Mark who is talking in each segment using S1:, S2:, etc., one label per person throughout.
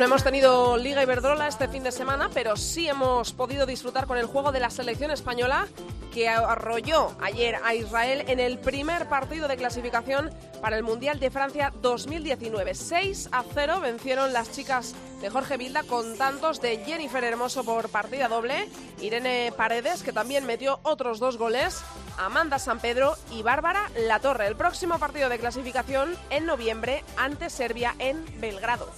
S1: No hemos tenido Liga Iberdrola este fin de semana, pero sí hemos podido disfrutar con el juego de la selección española que arrolló ayer a Israel en el primer partido de clasificación para el Mundial de Francia 2019. 6 a 0 vencieron las chicas de Jorge Vilda con tantos de Jennifer Hermoso por partida doble, Irene Paredes, que también metió otros dos goles, Amanda San Pedro y Bárbara Latorre. El próximo partido de clasificación en noviembre ante Serbia en Belgrado.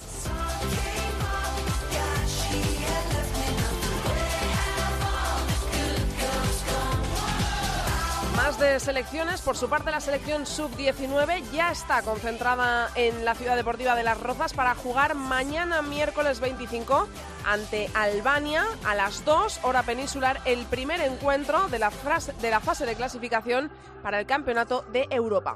S1: Más de selecciones, por su parte la selección sub-19 ya está concentrada en la ciudad deportiva de Las Rozas para jugar mañana miércoles 25 ante Albania a las 2 hora peninsular el primer encuentro de la, de la fase de clasificación para el Campeonato de Europa.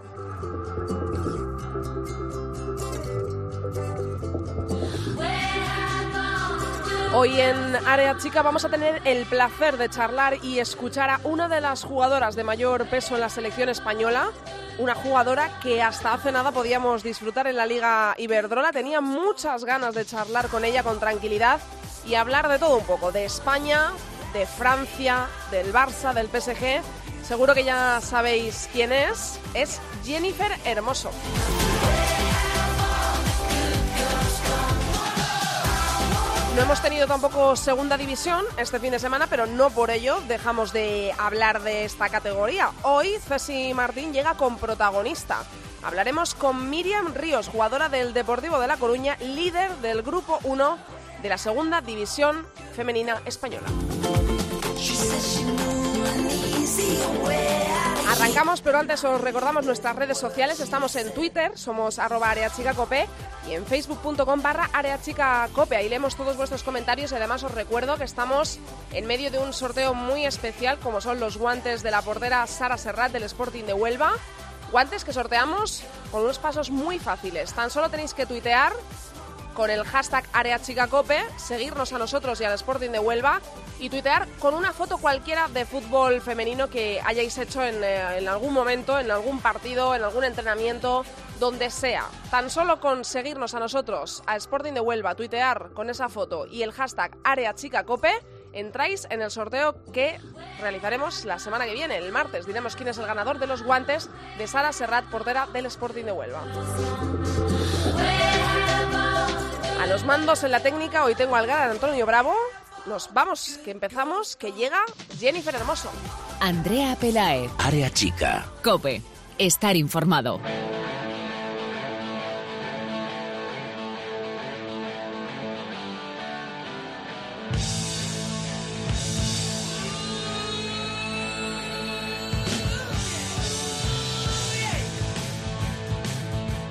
S1: Hoy en Área Chica vamos a tener el placer de charlar y escuchar a una de las jugadoras de mayor peso en la selección española, una jugadora que hasta hace nada podíamos disfrutar en la Liga Iberdrola. Tenía muchas ganas de charlar con ella con tranquilidad y hablar de todo un poco, de España, de Francia, del Barça, del PSG. Seguro que ya sabéis quién es. Es Jennifer Hermoso. No hemos tenido tampoco segunda división este fin de semana, pero no por ello dejamos de hablar de esta categoría. Hoy Ceci Martín llega con protagonista. Hablaremos con Miriam Ríos, jugadora del Deportivo de La Coruña, líder del Grupo 1 de la Segunda División Femenina Española. Arrancamos, pero antes os recordamos nuestras redes sociales. Estamos en Twitter, somos areachicacope y en facebook.com barra areachicacope. Ahí leemos todos vuestros comentarios y además os recuerdo que estamos en medio de un sorteo muy especial como son los guantes de la portera Sara Serrat del Sporting de Huelva. Guantes que sorteamos con unos pasos muy fáciles. Tan solo tenéis que tuitear con el hashtag AreaChicaCope, seguirnos a nosotros y al Sporting de Huelva y tuitear con una foto cualquiera de fútbol femenino que hayáis hecho en, eh, en, algún momento, en algún partido, en algún entrenamiento, donde sea. Tan solo con seguirnos a nosotros, a Sporting de Huelva, tuitear con esa foto y el hashtag AreaChicaCope, entráis en el sorteo que realizaremos la semana que viene, el martes. Diremos quién es el ganador de los guantes de Sara Serrat, portera del Sporting de Huelva. Mandos en la técnica, hoy tengo al gran Antonio Bravo. Nos vamos, que empezamos, que llega Jennifer Hermoso.
S2: Andrea Pelaez.
S3: Área chica.
S2: Cope. Estar informado.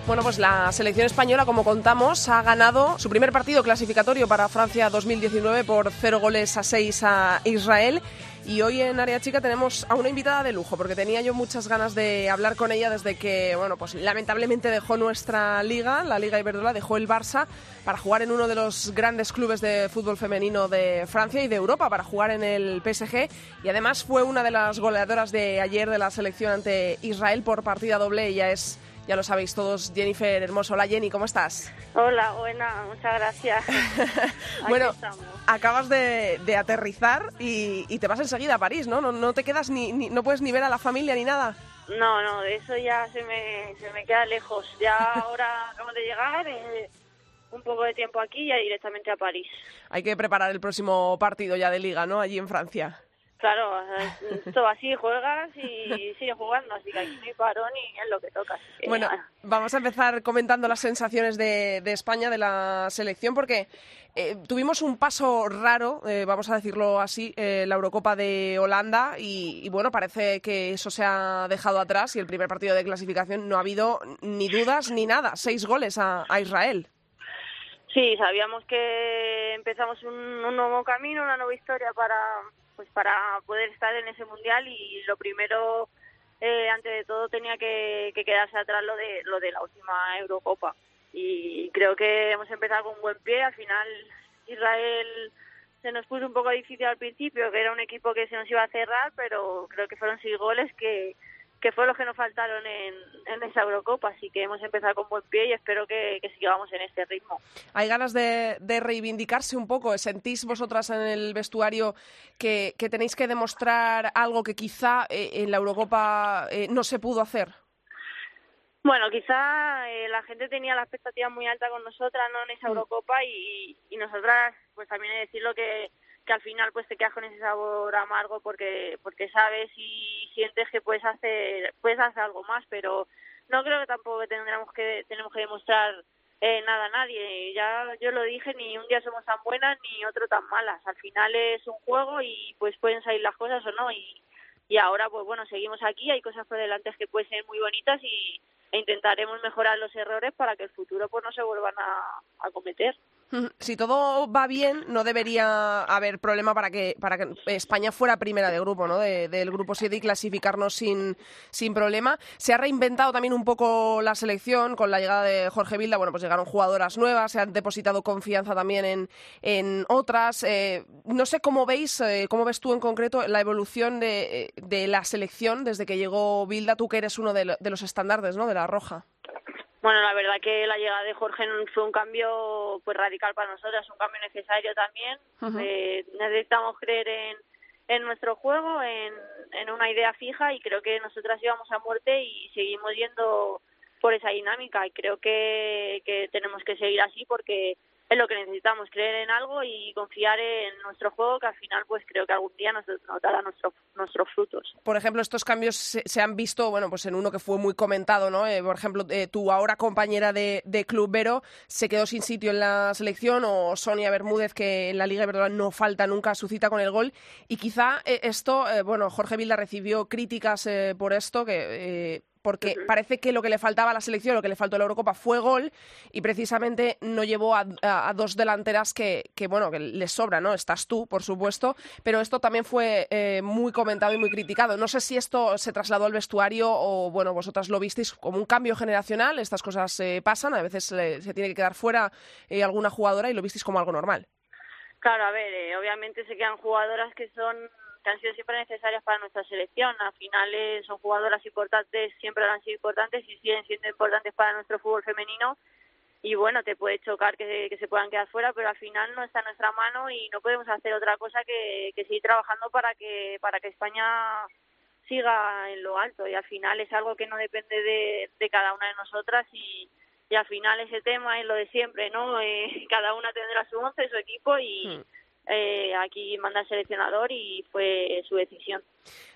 S1: Bueno, pues la selección española, como contamos, ha ganado su primer partido clasificatorio para Francia 2019 por 0 goles a 6 a Israel. Y hoy en Área Chica tenemos a una invitada de lujo, porque tenía yo muchas ganas de hablar con ella desde que, bueno, pues lamentablemente dejó nuestra liga, la Liga Iberdrola, dejó el Barça para jugar en uno de los grandes clubes de fútbol femenino de Francia y de Europa, para jugar en el PSG. Y además fue una de las goleadoras de ayer de la selección ante Israel por partida doble. Ella es ya lo sabéis todos, Jennifer Hermoso. Hola Jenny, ¿cómo estás?
S4: Hola, buena, muchas gracias.
S1: bueno, acabas de, aterrizar y, te vas enseguida a París, ¿no? No, te quedas ni, no puedes ni ver a la familia ni nada.
S4: No, no, eso ya se me, se me queda lejos. Ya ahora acabo de llegar, eh, un poco de tiempo aquí y ya directamente a París.
S1: Hay que preparar el próximo partido ya de liga, ¿no? Allí en Francia.
S4: Claro, esto así juegas y sigues jugando, así que aquí no hay parón y es lo que toca.
S1: bueno, vamos a empezar comentando las sensaciones de, España, de la selección, porque eh, tuvimos un paso raro, eh, vamos a decirlo así, eh, la Eurocopa de Holanda y, bueno, parece que eso se ha dejado atrás y el primer partido de clasificación no ha habido ni dudas ni nada, seis goles a, Israel.
S4: Sí, sabíamos que empezamos un nuevo camino, una nueva historia para pues para poder estar en ese mundial y lo primero eh, antes de todo tenía que, que quedarse atrás lo de lo de la última Eurocopa. Y creo que hemos empezado con buen pie. Al final Israel se nos puso un poco difícil al principio que era un equipo que se nos iba a cerrar pero creo que fueron seis goles que que fue lo que nos faltaron en, en esa Eurocopa, así que hemos empezado con buen pie y espero que, que sigamos en este ritmo.
S1: ¿Hay ganas de, de, reivindicarse un poco? ¿Sentís vosotras en el vestuario que, que tenéis que demostrar algo que quizá eh, en la Eurocopa eh, no se pudo hacer?
S4: Bueno, quizá eh, la gente tenía la expectativa muy alta con nosotras, ¿no? En esa mm. Eurocopa y, y nosotras, pues también he decirlo que que al final pues te quedas con ese sabor amargo porque porque sabes y sientes que puedes hacer puedes hacer algo más pero no creo que tampoco tendremos que tenemos que demostrar eh, nada a nadie. Ya yo lo dije ni un día somos tan buenas ni otro tan malas. Al final es un juego y pues pueden salir las cosas o no. Y y ahora pues bueno seguimos aquí. Hay cosas por delante que pueden ser muy bonitas y e intentaremos mejorar los errores para que el futuro pues no se vuelvan a, a cometer
S1: si todo va bien, no debería haber problema para que, para que España fuera primera de grupo, ¿no? del grupo 7 y clasificarnos sin, sin problema. Se ha reinventado también un poco la selección con la llegada de Jorge Vilda. Bueno, pues llegaron jugadoras nuevas, se han depositado confianza también en, en otras. Eh, no sé cómo veis, eh, cómo ves tú en concreto la evolución de, de, la selección desde que llegó Vilda, tú que eres uno de, de los estándares, ¿no? De la Roja.
S4: Bueno, la verdad que la llegada de Jorge fue un cambio pues radical para nosotras, un cambio necesario también. eh, necesitamos creer en, en nuestro juego, en, en una idea fija y creo que nosotras íbamos a muerte y seguimos yendo por esa dinámica y creo que, que tenemos que seguir así porque es lo que necesitamos, creer en algo y confiar en nuestro juego que al final pues creo que algún día nos, dará nuestro, nuestros frutos.
S1: Por ejemplo, estos cambios se, se, han visto, bueno, pues en uno que fue muy comentado, ¿no? Eh, por ejemplo, eh, tu ahora compañera de, de, Club Vero se quedó sin sitio en la selección o Sonia Bermúdez que en la Liga verdad no falta nunca su cita con el gol y quizá eh, esto, bueno, Jorge Vilda recibió críticas por esto que porque parece que lo que le faltaba a la selección, lo que le faltó a la Eurocopa fue gol y precisamente no llevó a, a, a dos delanteras que, que, bueno, que les sobra, ¿no? Estás tú, por supuesto, pero esto también fue eh, muy comentado y muy criticado. No sé si esto se trasladó al vestuario o, bueno, vosotras lo visteis como un cambio generacional, estas cosas eh, pasan, a veces eh, se tiene que quedar fuera eh, alguna jugadora y lo visteis como algo normal.
S4: Claro, a ver, eh, obviamente se quedan jugadoras que son han sido siempre necesarias para nuestra selección. Al final eh, son jugadoras importantes, siempre han sido importantes y siguen siendo importantes para nuestro fútbol femenino. Y bueno, te puede chocar que, que se puedan quedar fuera, pero al final no está en nuestra mano y no podemos hacer otra cosa que, seguir trabajando para que, para que España siga en lo alto. Y al final es algo que no depende de, cada una de nosotras y, y al final ese tema es lo de siempre, ¿no? Eh, cada una tendrá su once, su equipo y... Hmm eh, aquí manda el seleccionador y fue su decisión.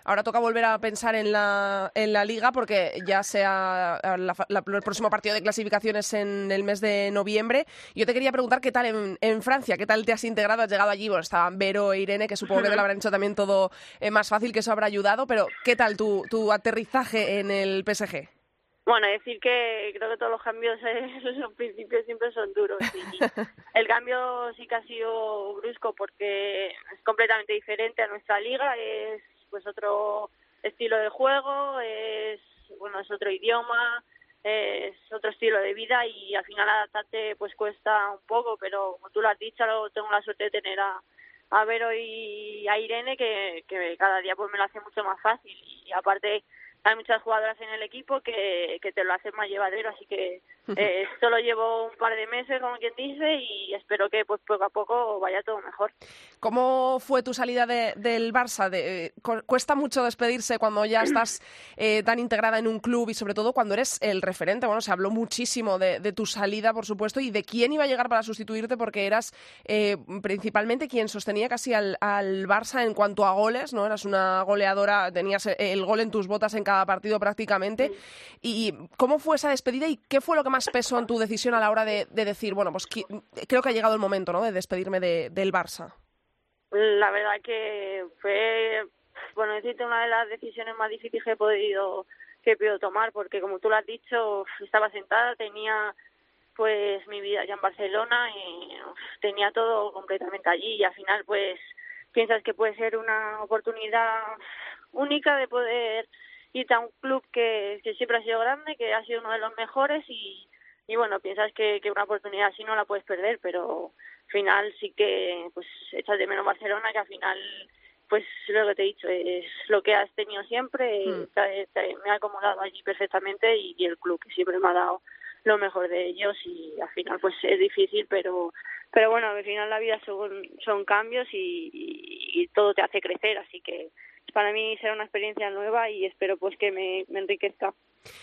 S1: Ahora toca volver a pensar en la, en la liga porque ya sea la, la, el próximo partido de clasificaciones en el mes de noviembre. Yo te quería preguntar qué tal en, Francia, qué tal te has integrado, has llegado allí, bueno, estaban Vero e Irene, que supongo que te lo habrán hecho también todo eh, más fácil, que eso habrá ayudado, pero ¿qué tal tu, tu aterrizaje en el PSG?
S4: Bueno, decir que creo que todos los cambios en los principios siempre son duros. Y el cambio sí que ha sido brusco porque es completamente diferente a nuestra liga, es pues otro estilo de juego, es bueno es otro idioma, es otro estilo de vida y al final adaptarte pues cuesta un poco, pero como tú lo has dicho, tengo la suerte de tener a, a Vero y a Irene que, que cada día pues me lo hace mucho más fácil y aparte hay muchas jugadoras en el equipo que, que te lo hacen más llevadero, así que eh, solo llevo un par de meses, como quien dice, y espero que pues poco a poco vaya todo mejor.
S1: ¿Cómo fue tu salida de, del Barça? De, eh, ¿Cuesta mucho despedirse cuando ya estás eh, tan integrada en un club y sobre todo cuando eres el referente? Bueno, se habló muchísimo de, de tu salida, por supuesto, y de quién iba a llegar para sustituirte porque eras eh, principalmente quien sostenía casi al, al Barça en cuanto a goles, ¿no? Eras una goleadora, tenías el gol en tus botas en cada partido prácticamente. ¿Y cómo fue esa despedida y qué fue lo que más peso en tu decisión a la hora de, de decir, bueno, pues creo que ha llegado el momento, ¿no?, de despedirme de, del Barça?
S4: La verdad que fue, bueno, decirte una de las decisiones más difíciles que he podido que he podido tomar, porque como tú lo has dicho, estaba sentada, tenía pues mi vida ya en Barcelona y tenía todo completamente allí y al final pues piensas que puede ser una oportunidad única de poder irte a un club que, que siempre ha sido grande, que ha sido uno de los mejores y, y bueno, piensas que, que una oportunidad así no la puedes perder, pero al final sí que pues echas de menos Barcelona, que al final pues lo que te he dicho, es lo que has tenido siempre,
S1: Mm.
S4: te- te- me ha acomodado allí perfectamente y, y el club que siempre me ha dado lo mejor de ellos y al final pues es difícil, pero pero bueno, al final la vida son, son cambios y, y- y todo te hace crecer, así que para mí será una experiencia nueva y espero pues que me, me enriquezca.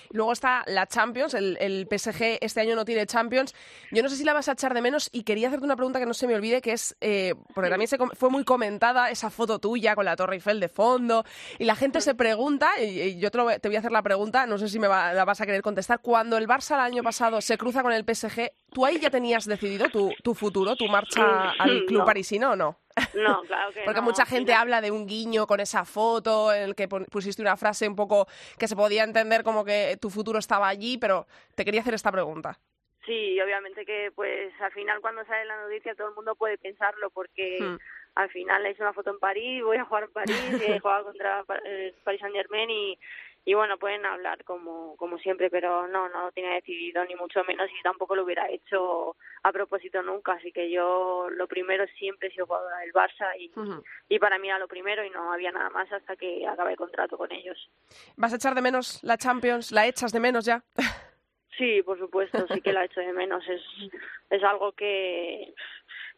S1: Luego está la Champions, el, el PSG este año no tiene Champions. Yo no sé si la vas a echar de menos y quería hacerte una pregunta que no se me olvide, que es, eh, porque también se fue muy comentada esa foto tuya con la Torre Eiffel de fondo y la gente se pregunta, y, y yo te, lo te voy a hacer la pregunta, no sé si me va- la vas a querer contestar, cuando el Barça el año pasado se cruza con el PSG, ¿tú ahí ya tenías decidido tu, tu futuro, tu marcha al club
S4: No.
S1: parisino o no?
S4: No, claro que
S1: Porque
S4: no,
S1: mucha gente habla de un guiño con esa foto en el que pusiste una frase un poco que se podía entender como que tu futuro estaba allí, pero te quería hacer esta pregunta.
S4: Sí, obviamente que pues al final cuando sale la noticia todo el mundo puede pensarlo porque
S1: Hmm.
S4: Al final es una foto en París, voy a jugar en París, he jugado contra Pa- eh, Paris Saint Germain y, y bueno, pueden hablar como, como siempre, pero no, no lo tiene decidido ni mucho menos y tampoco lo hubiera hecho a propósito nunca, así que yo lo primero siempre he sido jugadora del Barça y para mí era lo primero y no había nada más hasta que acabé el contrato con ellos.
S1: ¿Vas a echar de menos la Champions? ¿La echas de menos ya?
S4: Sí, por supuesto, sí que la echo de menos. Es, es algo que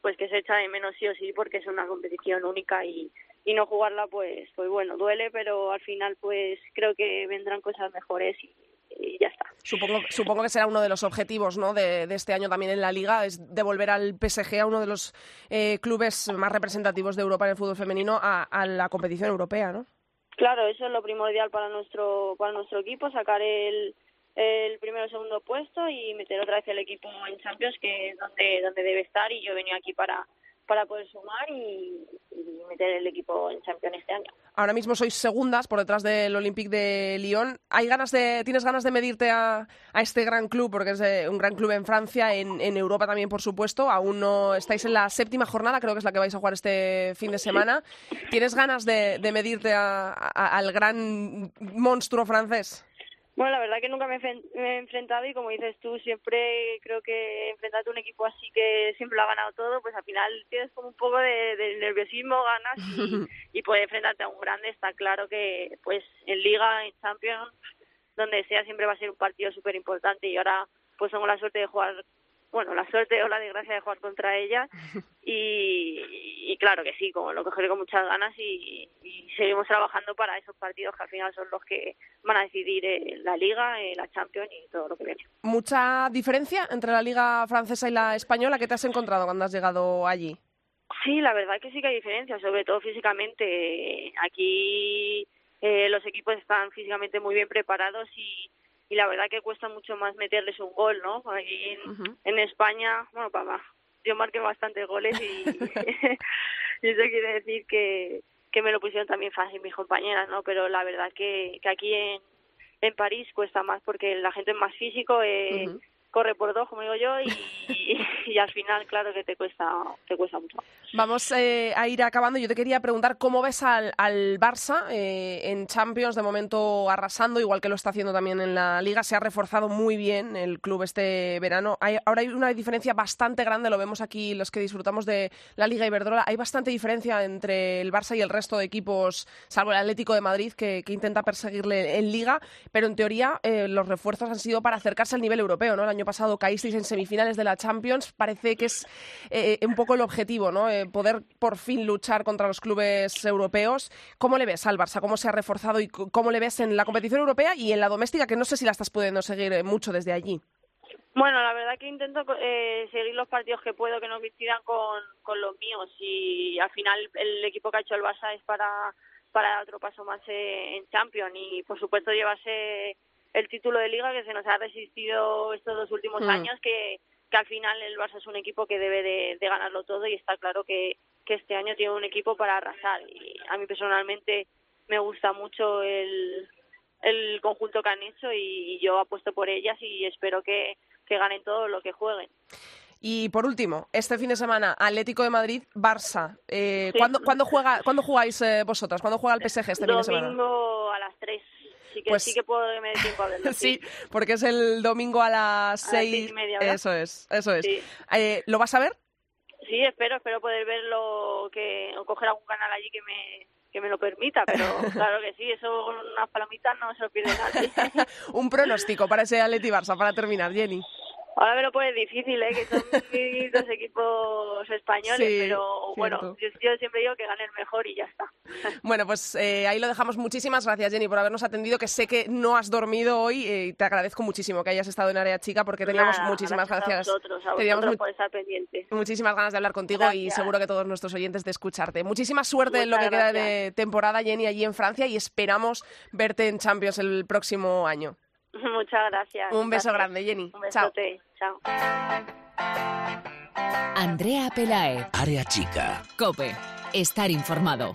S4: pues que se echa de menos sí o sí porque es una competición única y, y no jugarla pues pues bueno, duele, pero al final pues creo que vendrán cosas mejores y, y ya está.
S1: Supongo, supongo que será uno de los objetivos ¿no? de, de este año también en la Liga, es devolver al PSG, a uno de los eh, clubes más representativos de Europa en el fútbol femenino, a, a la competición europea, ¿no?
S4: Claro, eso es lo primordial para nuestro para nuestro equipo, sacar el el primero o segundo puesto y meter otra vez el equipo en Champions que es donde donde debe estar y yo he venido aquí para para poder sumar y, y meter el equipo en Champions este año.
S1: Ahora mismo sois segundas por detrás del Olympique de Lyon. ¿Hay ganas de, ¿Tienes ganas de medirte a, a este gran club? Porque es eh, un gran club en Francia, en, en Europa también, por supuesto. Aún no estáis en la séptima jornada, creo que es la que vais a jugar este fin de semana. ¿Tienes ganas de, de medirte a- a- al gran monstruo francés?
S4: Bueno, la verdad que nunca me he, enfren- me he enfrentado y como dices tú, siempre creo que enfrentarte a un equipo así que siempre lo ha ganado todo, pues al final tienes como un poco de, de nerviosismo, ganas y, y poder enfrentarte a un grande. Está claro que pues en Liga, en Champions, donde sea siempre va a ser un partido súper importante y ahora pues tengo la suerte de jugar, bueno, la suerte o la desgracia de jugar contra ella y, y claro que sí, como lo cogeré con muchas ganas y, y seguimos trabajando para esos partidos que al final son los que van a decidir eh, la Liga, eh, la Champions y todo lo que viene.
S1: ¿Mucha diferencia entre la liga francesa y la española? ¿Qué te has encontrado cuando has llegado allí?
S4: Sí, la verdad que sí que hay diferencias, sobre todo físicamente. Aquí eh, los equipos están físicamente muy bien preparados y, y la verdad que cuesta mucho más meterles un gol, ¿no? Aquí en, España, bueno, papá, yo marqué bastantes goles y, y eso quiere decir que, que me lo pusieron también fácil mis compañeras, ¿no? Pero la verdad que, que aquí en, en París cuesta más porque la gente es más físico, eh. Corre por dos, como digo yo, y, al final, claro que te cuesta, te cuesta mucho.
S1: Vamos eh, a ir acabando. Yo te quería preguntar cómo ves al, al Barça eh, en Champions, de momento arrasando, igual que lo está haciendo también en la Liga. Se ha reforzado muy bien el club este verano. Hay, ahora hay una diferencia bastante grande, lo vemos aquí los que disfrutamos de la Liga Iberdrola. Hay bastante diferencia entre el Barça y el resto de equipos, salvo el Atlético de Madrid, que, que intenta perseguirle en Liga. Pero en teoría eh, los refuerzos han sido para acercarse al nivel europeo. ¿no? Pasado caísteis en semifinales de la Champions. Parece que es eh, un poco el objetivo, ¿no? Eh, poder por fin luchar contra los clubes europeos. ¿Cómo le ves al Barça? ¿Cómo se ha reforzado y cómo le ves en la competición europea y en la doméstica, que no sé si la estás pudiendo seguir eh, mucho desde allí?
S4: Bueno, la verdad que intento eh, seguir los partidos que puedo que no coincidan con, con los míos y al final el equipo que ha hecho el Barça es para, para dar otro paso más eh, en Champions y por supuesto llevarse el título de liga que se nos ha resistido estos dos últimos
S1: Mm.
S4: años que, que al final el Barça es un equipo que debe de, de ganarlo todo y está claro que, que este año tiene un equipo para arrasar y a mí personalmente me gusta mucho el, el conjunto que han hecho y yo apuesto por ellas y espero que, que ganen todo lo que jueguen.
S1: Y por último, este fin de semana, Atlético de Madrid, Barça. Eh,
S4: Sí.
S1: ¿cuándo, cuándo juega, ¿Cuándo jugáis eh, vosotras? ¿Cuándo juega el PSG este fin de semana?
S4: Domingo a las 3. Así que
S1: Pues-
S4: sí que puedo que me dé tiempo a verlo.
S1: Sí, porque es el domingo a las
S4: A las
S1: seis.
S4: seis y media, ¿verdad?
S1: eso es, eso es.
S4: Sí.
S1: Eh, ¿Lo vas a ver?
S4: Sí, espero, espero poder verlo, que o coger algún canal allí que me que me lo permita, pero claro que sí, eso con unas palomitas no se lo pierde nadie.
S1: Un pronóstico para ese Atleti Barça para terminar, Jenny.
S4: Ahora me lo pone difícil, ¿eh? que son dos equipos españoles,
S1: Sí,
S4: pero bueno, yo, yo siempre digo que gane el mejor y ya está.
S1: Bueno, pues eh, ahí lo dejamos. Muchísimas gracias, Jenny, por habernos atendido, que sé que no has dormido hoy eh, y te agradezco muchísimo que hayas estado en Área Chica porque teníamos
S4: Nada,
S1: muchísimas gracias.
S4: A vosotros, a
S1: teníamos
S4: vosotros por estar pendiente.
S1: muchísimas ganas de hablar contigo y
S4: Gracias.
S1: seguro que todos nuestros oyentes de escucharte. Muchísima suerte en lo que queda de
S4: gracias.
S1: temporada, Jenny, allí en Francia y esperamos verte en Champions el próximo año.
S4: Muchas gracias.
S1: Un beso
S4: Gracias.
S1: grande, Jenny.
S4: Un besote. Chao.
S2: Andrea Pelaez,
S3: Área chica.
S2: Cope, estar informado.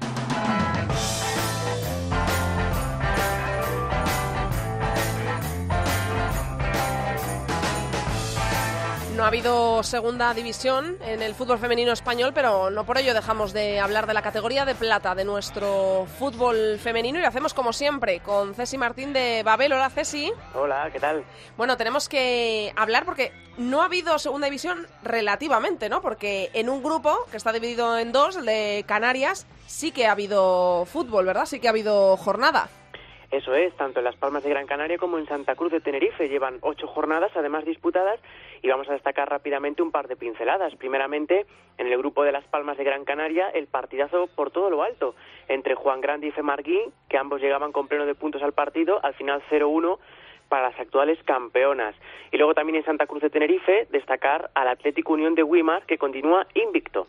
S1: No ha habido segunda división en el fútbol femenino español, pero no por ello dejamos de hablar de la categoría de plata de nuestro fútbol femenino y lo hacemos como siempre con Ceci Martín de Babel. Hola Ceci.
S5: Hola, ¿qué tal?
S1: Bueno, tenemos que hablar porque no ha habido segunda división relativamente, ¿no? Porque en un grupo que está dividido en dos, el de Canarias, sí que ha habido fútbol, ¿verdad? Sí que ha habido jornada.
S5: Eso es, tanto en Las Palmas de Gran Canaria como en Santa Cruz de Tenerife llevan ocho jornadas, además disputadas, y vamos a destacar rápidamente un par de pinceladas. Primeramente, en el grupo de Las Palmas de Gran Canaria, el partidazo por todo lo alto entre Juan Grande y Femarguín, que ambos llegaban con pleno de puntos al partido, al final 0-1 para las actuales campeonas. Y luego también en Santa Cruz de Tenerife, destacar al Atlético Unión de Wimar, que continúa invicto.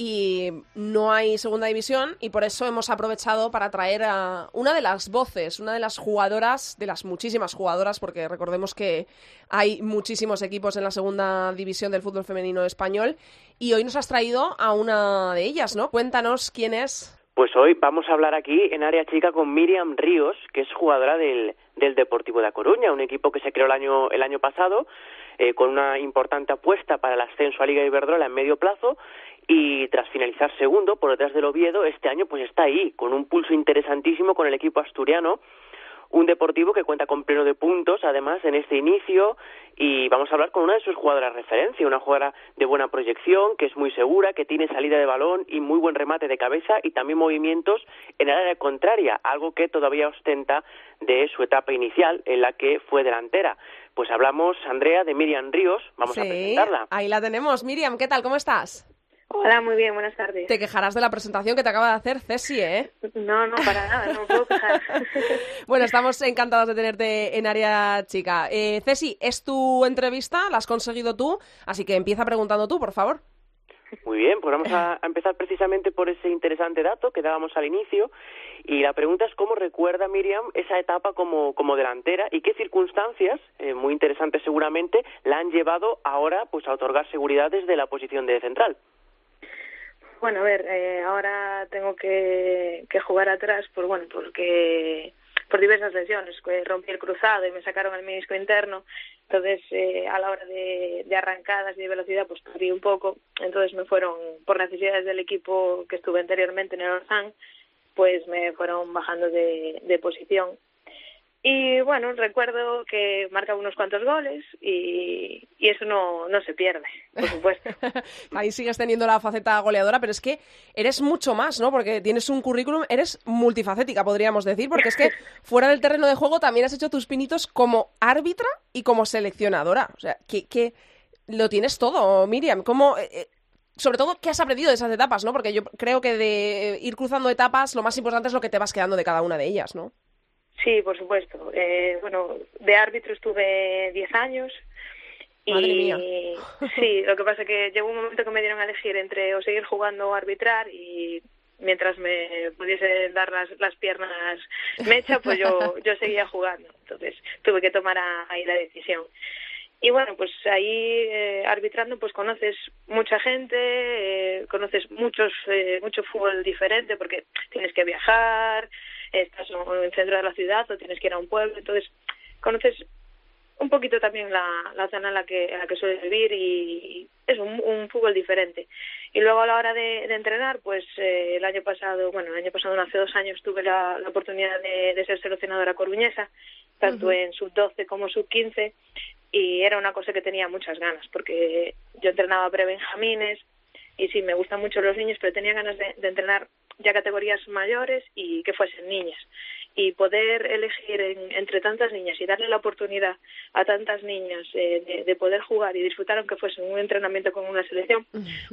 S1: Y no hay segunda división y por eso hemos aprovechado para traer a una de las voces, una de las jugadoras, de las muchísimas jugadoras, porque recordemos que hay muchísimos equipos en la segunda división del fútbol femenino español y hoy nos has traído a una de ellas, ¿no? Cuéntanos quién es.
S5: Pues hoy vamos a hablar aquí en área chica con Miriam Ríos, que es jugadora del, del Deportivo de A Coruña, un equipo que se creó el año, el año pasado eh, con una importante apuesta para el ascenso a Liga Iberdrola en medio plazo y tras finalizar segundo por detrás del Oviedo, este año pues está ahí, con un pulso interesantísimo con el equipo asturiano, un deportivo que cuenta con pleno de puntos, además, en este inicio, y vamos a hablar con una de sus jugadoras referencia, una jugadora de buena proyección, que es muy segura, que tiene salida de balón y muy buen remate de cabeza y también movimientos en el área contraria, algo que todavía ostenta de su etapa inicial, en la que fue delantera. Pues hablamos, Andrea, de Miriam Ríos, vamos a presentarla.
S1: ahí la tenemos. Miriam, ¿qué tal? ¿Cómo estás?
S4: Hola, muy bien, buenas tardes.
S1: Te quejarás de la presentación que te acaba de hacer Ceci, ¿eh?
S4: No, no, para nada, no me puedo quejar.
S1: Bueno, estamos encantados de tenerte en área chica. Eh, Ceci, es tu entrevista, la has conseguido tú, así que empieza preguntando tú, por favor.
S5: Muy bien, pues vamos a a empezar precisamente por ese interesante dato que dábamos al inicio. Y la pregunta es cómo recuerda Miriam esa etapa como, como delantera y qué circunstancias, eh, muy interesantes seguramente, la han llevado ahora pues a otorgar seguridad desde la posición de central.
S6: Bueno, a ver, eh, ahora tengo que, que jugar atrás, por bueno, porque por diversas lesiones, rompí el cruzado y me sacaron el menisco interno, entonces eh, a la hora de, arrancadas y de velocidad pues perdí un poco, entonces me fueron, por necesidades del equipo que estuve anteriormente en el Orzán, pues me fueron bajando de posición. Y bueno, recuerdo que marcaba unos cuantos goles y, y eso no, no se pierde, por supuesto.
S1: Ahí sigues teniendo la faceta goleadora, pero es que eres mucho más, ¿no? Porque tienes un currículum, eres multifacética, podríamos decir, porque es que fuera del terreno de juego también has hecho tus pinitos como árbitra y como seleccionadora. O sea, que, que lo tienes todo, Miriam. ¿Cómo, eh, eh, sobre todo, ¿qué has aprendido de esas etapas, no? Porque yo creo que de ir cruzando etapas, lo más importante es lo que te vas quedando de cada una de ellas, ¿no?
S6: Sí, por supuesto. Eh, bueno, de árbitro estuve 10 años. Y
S1: Madre mía.
S6: sí, lo que pasa es que llegó un momento que me dieron a elegir entre o seguir jugando o arbitrar y mientras me pudiese dar las, las piernas mecha, pues yo, yo seguía jugando. Entonces tuve que tomar a- ahí la decisión. Y bueno, pues ahí eh, arbitrando pues conoces mucha gente, eh, conoces muchos eh, mucho fútbol diferente porque tienes que viajar, estás en el centro de la ciudad o tienes que ir a un pueblo, entonces conoces un poquito también la, la zona en la que en la que sueles vivir y es un, fútbol diferente. Y luego a la hora de, entrenar, pues eh, el año pasado, bueno, el año pasado, hace dos años, tuve la, oportunidad de, ser seleccionadora coruñesa, tanto en sub-12 como sub-15, y era una cosa que tenía muchas ganas, porque yo entrenaba pre-benjamines, y sí, me gustan mucho los niños, pero tenía ganas de entrenar ya categorías mayores y que fuesen niñas y poder elegir entre tantas niñas y darle la oportunidad a tantas niñas eh, de, poder jugar y disfrutar aunque fuese un entrenamiento con una selección,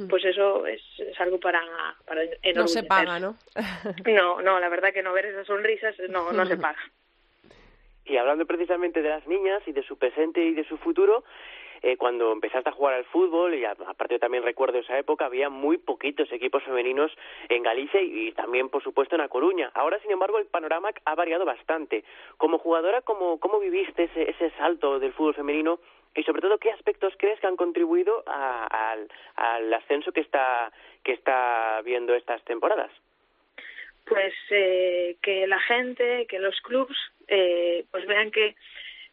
S6: pues eso es, algo para, para
S1: No se paga, ¿no?
S6: no, no, la verdad que no ver esas sonrisas no, no se paga.
S5: Y hablando precisamente de las niñas y de su presente y de su futuro, eh, cuando empezaste a jugar al fútbol, y aparte yo también recuerdo esa época, había muy poquitos equipos femeninos en Galicia y, también, por supuesto, en A Coruña. Ahora, sin embargo, el panorama ha variado bastante. Como jugadora, ¿cómo, cómo viviste ese, ese salto del fútbol femenino y sobre todo qué aspectos crees que han contribuido al, al ascenso que está que está viendo estas temporadas
S6: pues eh, que la gente que los clubs eh, pues vean que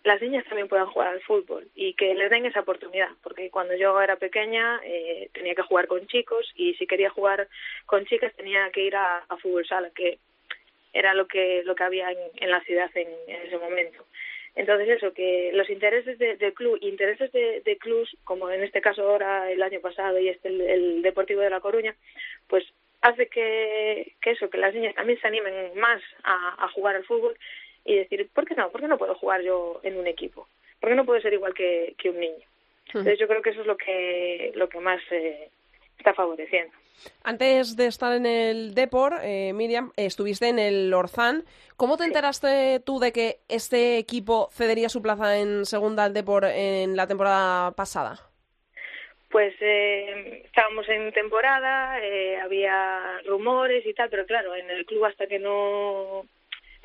S6: las niñas también puedan jugar al fútbol y que les den esa oportunidad, porque cuando yo era pequeña eh, tenía que jugar con chicos y si quería jugar con chicas tenía que ir a, fútbol sala, que era lo que lo que había en, la ciudad en, ese momento. Entonces eso, que los intereses de, club, intereses de, de clubs, como en este caso ahora el año pasado y este el, Deportivo de La Coruña, pues hace que, que eso, que las niñas también se animen más a, a jugar al fútbol y decir, ¿por qué no? ¿Por qué no puedo jugar yo en un equipo? ¿Por qué no puedo ser igual que, que un niño? Entonces yo creo que eso es lo que, lo que más eh, está favoreciendo.
S1: Antes de estar en el Depor, eh, Miriam, estuviste en el Orzán. ¿Cómo te enteraste tú de que este equipo cedería su plaza en segunda al Depor en la temporada pasada?
S6: Pues eh, estábamos en temporada, eh, había rumores y tal, pero claro, en el club hasta que no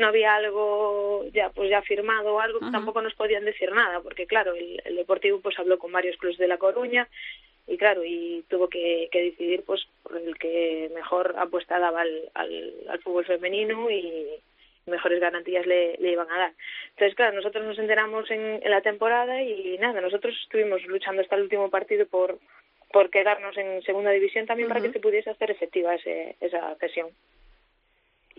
S6: no había algo ya pues ya firmado o algo, tampoco nos podían decir nada, porque claro, el, Deportivo pues habló con varios clubes de La Coruña y claro, y tuvo que, decidir pues por el que mejor apuesta daba al, al, fútbol femenino y mejores garantías le, le, iban a dar. Entonces, claro, nosotros nos enteramos en, la temporada y nada, nosotros estuvimos luchando hasta el último partido por por quedarnos en segunda división también para que se pudiese hacer efectiva ese, esa cesión.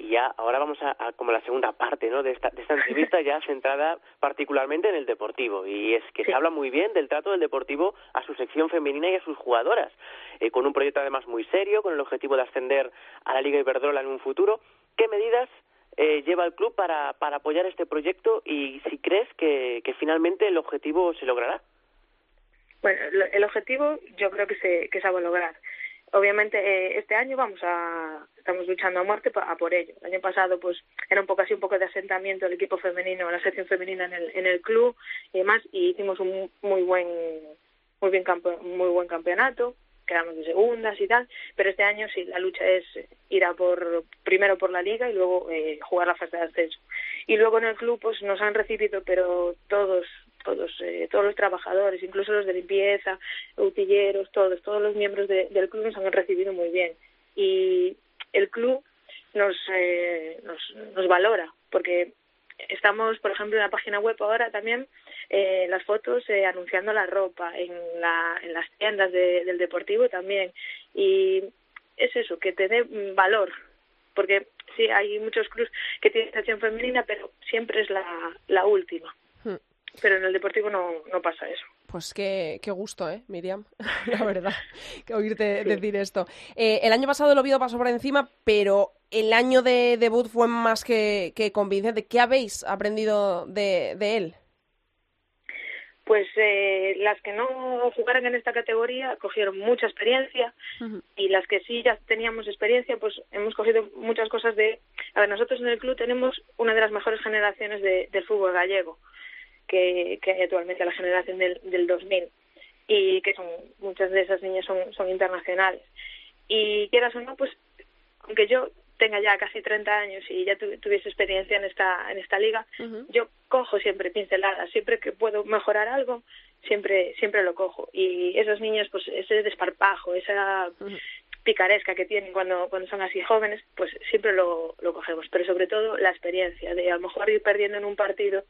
S5: Y ya ahora vamos a, como la segunda parte ¿no? de, esta, de esta entrevista ya centrada particularmente en el deportivo. Y es que se habla muy bien del trato del deportivo a su sección femenina y a sus jugadoras, eh, con un proyecto además muy serio, con el objetivo de ascender a la Liga Iberdrola en un futuro. ¿Qué medidas eh, lleva el club para, para apoyar este proyecto y si crees que, que finalmente el objetivo se logrará?
S6: Bueno, el objetivo yo creo que se, que se va a lograr obviamente eh, este año vamos a estamos luchando a muerte a por ello. El año pasado pues era un poco así un poco de asentamiento del equipo femenino, la sección femenina en el en el club y demás y hicimos un muy buen muy bien campo, muy buen campeonato, quedamos de segundas y tal, pero este año sí la lucha es ir a por primero por la liga y luego eh, jugar la fase de ascenso. Y luego en el club pues nos han recibido pero todos todos eh, todos los trabajadores, incluso los de limpieza, utilleros, todos todos los miembros del club nos han recibido muy bien. Y el club nos eh, nos, nos valora porque estamos por ejemplo en la página web ahora también eh, las fotos eh, anunciando la ropa en la en las tiendas del deportivo también. Y es eso que te dé valor porque sí hay muchos clubes que tienen sección femenina pero siempre es la la última pero en el deportivo no, no pasa eso.
S1: Pues qué, qué gusto, ¿eh, Miriam? La verdad, que oírte decir esto. Eh, el año pasado el Oviedo pasó por encima, pero el año de debut fue más que, que convincente. ¿Qué habéis aprendido de, de él?
S6: Pues eh, las que no jugaron en esta categoría cogieron mucha experiencia y las que sí ya teníamos experiencia, pues hemos cogido muchas cosas de... A ver, nosotros en el club tenemos una de las mejores generaciones de, del fútbol gallego que, que hay actualmente la generación del, del 2000 y que son muchas de esas niñas son, son internacionales. Y quieras o no, pues aunque yo tenga ya casi 30 años y ya tuviese experiencia en esta en esta liga, yo cojo siempre pinceladas, siempre que puedo mejorar algo, siempre siempre lo cojo. Y esos niños, pues ese desparpajo, esa picaresca que tienen cuando cuando son así jóvenes, pues siempre lo, lo cogemos. Pero sobre todo la experiencia de a lo mejor ir perdiendo en un partido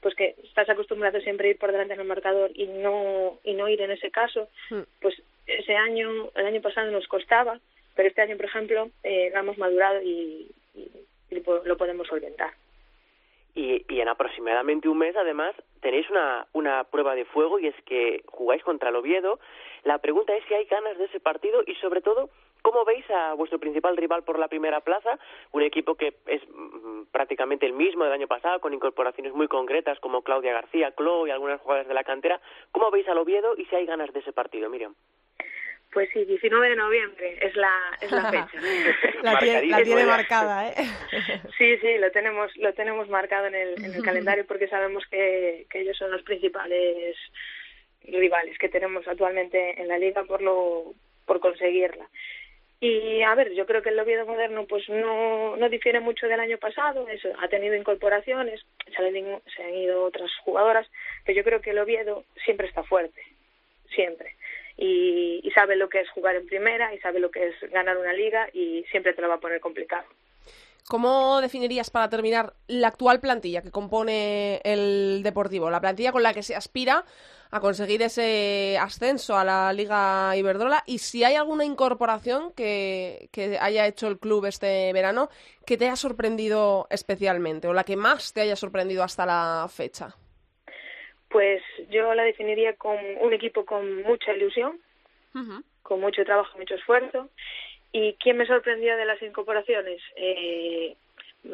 S6: pues que estás acostumbrado siempre a ir por delante en el marcador y no y no ir en ese caso, hmm. pues ese año, el año pasado nos costaba, pero este año, por ejemplo, eh, lo hemos madurado y, y, lo podemos solventar.
S5: Y, y, en aproximadamente un mes, además, tenéis una, una prueba de fuego y es que jugáis contra el Oviedo. La pregunta es si hay ganas de ese partido y, sobre todo, ¿Cómo veis a vuestro principal rival por la primera plaza? Un equipo que es mm, prácticamente el mismo del año pasado, con incorporaciones muy concretas como Claudia García, Clo y algunas jugadoras de la cantera. ¿Cómo veis al Oviedo y si hay ganas de ese partido, Miriam?
S6: Pues sí, 19 de noviembre es la, es la fecha.
S1: la, tiene, marcada, ¿eh?
S6: sí, sí, lo tenemos, lo tenemos marcado en el, en el calendario porque sabemos que, que ellos son los principales rivales que tenemos actualmente en la liga por lo por conseguirla. Y a ver, yo creo que el Oviedo moderno pues no, no difiere mucho del año pasado, eso, ha tenido incorporaciones, se han, se han ido otras jugadoras, pero yo creo que el Oviedo siempre está fuerte, siempre. Y, y sabe lo que es jugar en primera y sabe lo que es ganar una liga y siempre te lo va a poner complicado.
S1: ¿Cómo definirías para terminar la actual plantilla que compone el Deportivo? La plantilla con la que se aspira a conseguir ese ascenso a la Liga Iberdrola y si hay alguna incorporación que, que haya hecho el club este verano que te haya sorprendido especialmente o la que más te haya sorprendido hasta la fecha.
S6: Pues yo la definiría como un equipo con mucha ilusión, con mucho trabajo, mucho esfuerzo. ¿Y quién me sorprendió de las incorporaciones? Eh,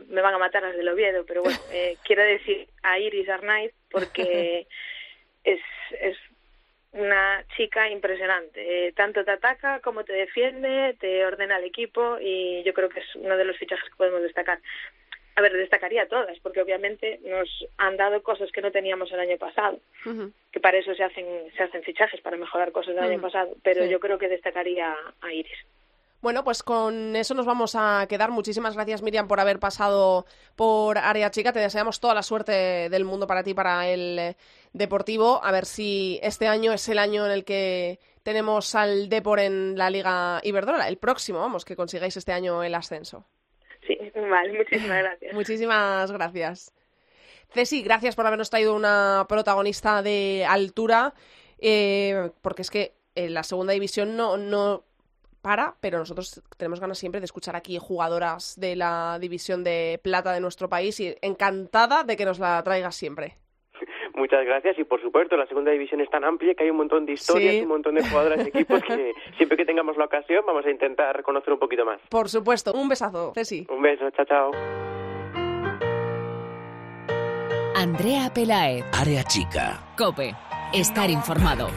S6: me van a matar las del Oviedo, pero bueno, eh, quiero decir a Iris Arnaiz porque es, es una chica impresionante. Eh, tanto te ataca como te defiende, te ordena el equipo y yo creo que es uno de los fichajes que podemos destacar. A ver, destacaría todas, porque obviamente nos han dado cosas que no teníamos el año pasado, que para eso se hacen, se hacen fichajes, para mejorar cosas del año pasado, pero yo creo que destacaría a Iris.
S1: Bueno, pues con eso nos vamos a quedar. Muchísimas gracias, Miriam, por haber pasado por Área Chica. Te deseamos toda la suerte del mundo para ti, para el eh, Deportivo. A ver si este año es el año en el que tenemos al Depor en la Liga Iberdrola. El próximo, vamos, que consigáis este año el ascenso.
S6: Sí, vale, muchísimas gracias.
S1: muchísimas gracias. Ceci, gracias por habernos traído una protagonista de altura, eh, porque es que en la segunda división no, no para, pero nosotros tenemos ganas siempre de escuchar aquí jugadoras de la división de plata de nuestro país y encantada de que nos la traigas siempre.
S5: Muchas gracias y por supuesto la segunda división es tan amplia que hay un montón de historias, y un montón de jugadoras y equipos que siempre que tengamos la ocasión vamos a intentar conocer un poquito más.
S1: Por supuesto, un besazo, Ceci.
S5: Un beso, chao, chao.
S2: Andrea Pelaez.
S3: Área chica.
S2: Cope. Estar informado.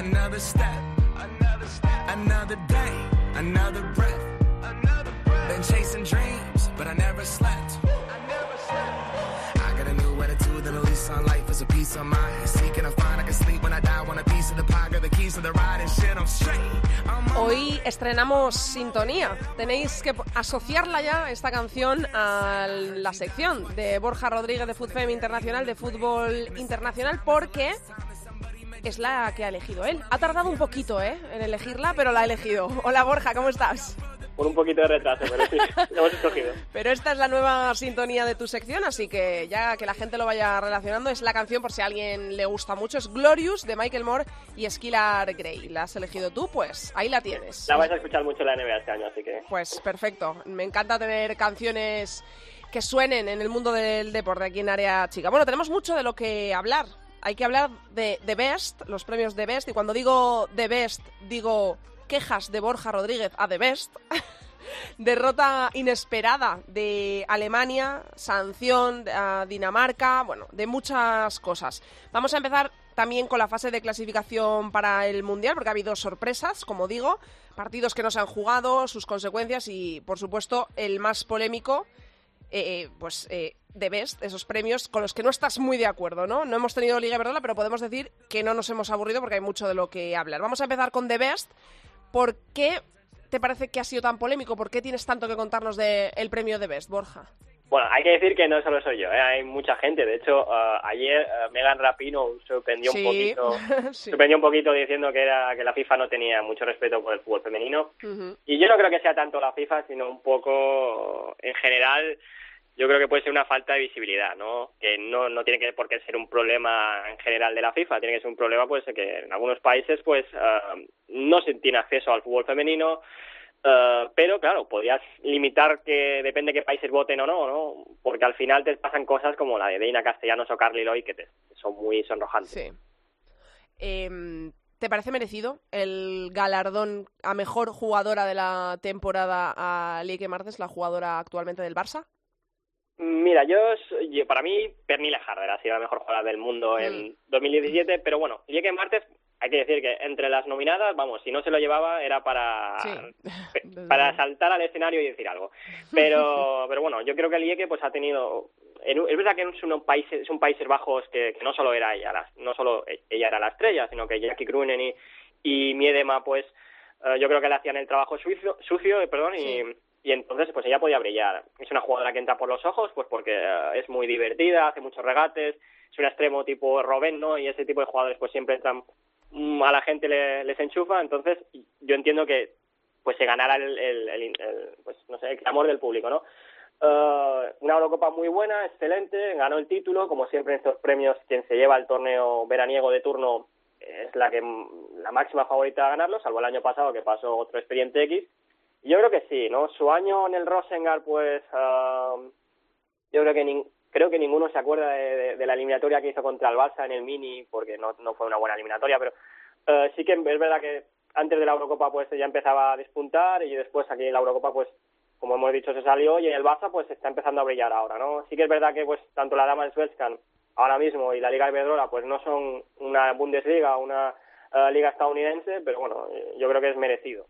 S2: Another step, another step, another day, another breath, another breath. Been chasing dreams, but I never slept. I never slept. I got a new attitude and a lease on life is a piece of mind. Seeking a find I can sleep when I die. Want a piece of the pie, got the keys to the ride and shit. I'm straight.
S1: Hoy estrenamos sintonía. Tenéis que asociarla ya, esta canción, a la sección de Borja Rodríguez de Fútbol Internacional, de Fútbol Internacional, porque es la que ha elegido él. Ha tardado un poquito, ¿eh? En elegirla, pero la ha elegido. Hola Borja, ¿cómo estás?
S7: Con un poquito de retraso, pero sí, lo hemos escogido.
S1: Pero esta es la nueva sintonía de tu sección, así que ya que la gente lo vaya relacionando, es la canción, por si a alguien le gusta mucho, es Glorious de Michael Moore y Skillar Grey. ¿La has elegido tú? Pues ahí la tienes.
S7: La vais a escuchar mucho en la NBA este año, así que...
S1: Pues perfecto. Me encanta tener canciones que suenen en el mundo del deporte aquí en Área Chica. Bueno, tenemos mucho de lo que hablar hay que hablar de The Best, los premios The Best, y cuando digo The Best, digo quejas de Borja Rodríguez a The Best. Derrota inesperada de Alemania, sanción a Dinamarca, bueno, de muchas cosas. Vamos a empezar también con la fase de clasificación para el Mundial, porque ha habido sorpresas, como digo, partidos que no se han jugado, sus consecuencias y, por supuesto, el más polémico, eh, eh, pues eh, de Best, esos premios con los que no estás muy de acuerdo, ¿no? No hemos tenido Liga Verdad, pero podemos decir que no nos hemos aburrido porque hay mucho de lo que hablar. Vamos a empezar con The Best. ¿Por qué te parece que ha sido tan polémico? ¿Por qué tienes tanto que contarnos del premio The Best, Borja?
S7: Bueno, hay que decir que no solo soy yo, ¿eh? hay mucha gente. De hecho, uh, ayer uh, Megan Rapino sorprendió un poquito, sorprendió un poquito diciendo que era que la FIFA no tenía mucho respeto por el fútbol femenino. Y yo no creo que sea tanto la FIFA, sino un poco en general yo creo que puede ser una falta de visibilidad, ¿no? Que no, no tiene que por qué ser un problema en general de la FIFA, tiene que ser un problema pues que en algunos países pues eh, no se tiene acceso al fútbol femenino, eh, pero claro, podrías limitar que depende de qué países voten o no, ¿no? Porque al final te pasan cosas como la de Deina Castellanos o Carly Loy que te, son muy sonrojantes.
S1: Sí. Em, ¿Te parece merecido el galardón a mejor jugadora de la temporada a Lieke Martes, la jugadora actualmente del Barça?
S7: Mira, yo, para mí Pernille Harder ha sido la mejor jugadora del mundo en 2017, mm. pero bueno, Lieke Martes hay que decir que entre las nominadas, vamos, si no se lo llevaba era para para saltar al escenario y decir algo. Pero pero bueno, yo creo que el IEK pues ha tenido es verdad que es un países son Países Bajos que, no solo era ella, no solo ella era la estrella, sino que Jackie Grunen y, y Miedema pues eh, yo creo que le hacían el trabajo sucio, sucio perdón, y, y entonces pues ella podía brillar. Es una jugadora que entra por los ojos pues porque eh, es muy divertida, hace muchos regates, es un extremo tipo Robben, ¿no? Y ese tipo de jugadores pues siempre entran a la gente le, les enchufa, entonces yo entiendo que pues se ganara el, el, pues no sé, el clamor del público, ¿no? Uh, una Eurocopa muy buena, excelente, ganó el título, como siempre en estos premios quien se lleva el torneo veraniego de turno es la que la máxima favorita a ganarlo, salvo el año pasado que pasó otro expediente X. Yo creo que sí, ¿no? Su año en el Rosengar, pues uh, yo creo que creo que ninguno se acuerda de, la eliminatoria que hizo contra el Barça en el Mini, porque no, no fue una buena eliminatoria, pero eh, sí que es verdad que antes de la Eurocopa pues ya empezaba a despuntar y después aquí en la Eurocopa pues como hemos dicho se salió y el Barça pues está empezando a brillar ahora, ¿no? Sí que es verdad que pues tanto la Dama de Svetskan ahora mismo y la Liga Iberdrola pues no son una Bundesliga, una eh, liga estadounidense, pero bueno, yo creo que es merecido.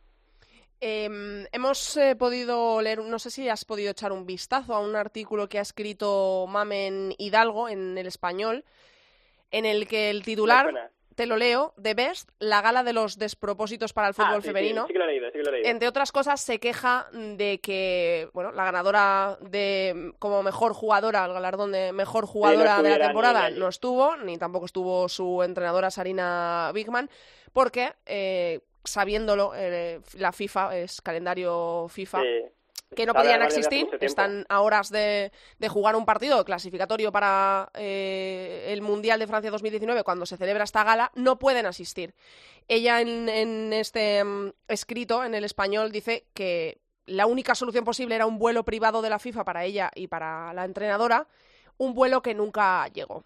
S1: Em, hemos eh, podido leer, no sé si has podido echar un vistazo a un artículo que ha escrito Mamen Hidalgo en el español, en el que el titular, te lo leo, de Best, la gala de los despropósitos para el ah, fútbol femenino.
S7: Sí, sí, leído, sí lo he leído.
S1: Entre otras cosas, se queja de que, bueno, la ganadora de como mejor jugadora, el galardón de mejor jugadora de la temporada, no estuvo, ni tampoco estuvo su entrenadora Sarina Bigman, porque eh, sabiéndolo, eh, la FIFA es calendario FIFA. Que no podían existir, están a horas de, de, jugar un partido clasificatorio para eh, el Mundial de Francia 2019 cuando se celebra esta gala, no pueden asistir. Ella en, en este mm, escrito, en el español, dice que la única solución posible era un vuelo privado de la FIFA para ella y para la entrenadora, un vuelo que nunca llegó.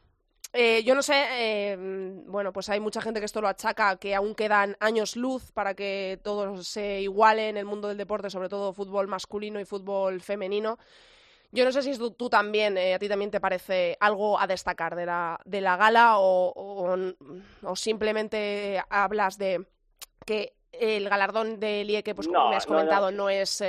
S1: Eh, yo no sé, eh, bueno, pues hay mucha gente que esto lo achaca, que aún quedan años luz para que todo se iguale en el mundo del deporte, sobre todo fútbol masculino y fútbol femenino. Yo no sé si tú, también, eh, a ti también te parece algo a destacar de la, de la gala o, o, simplemente hablas de que el galardón de Lieke, pues como me has comentado, no, es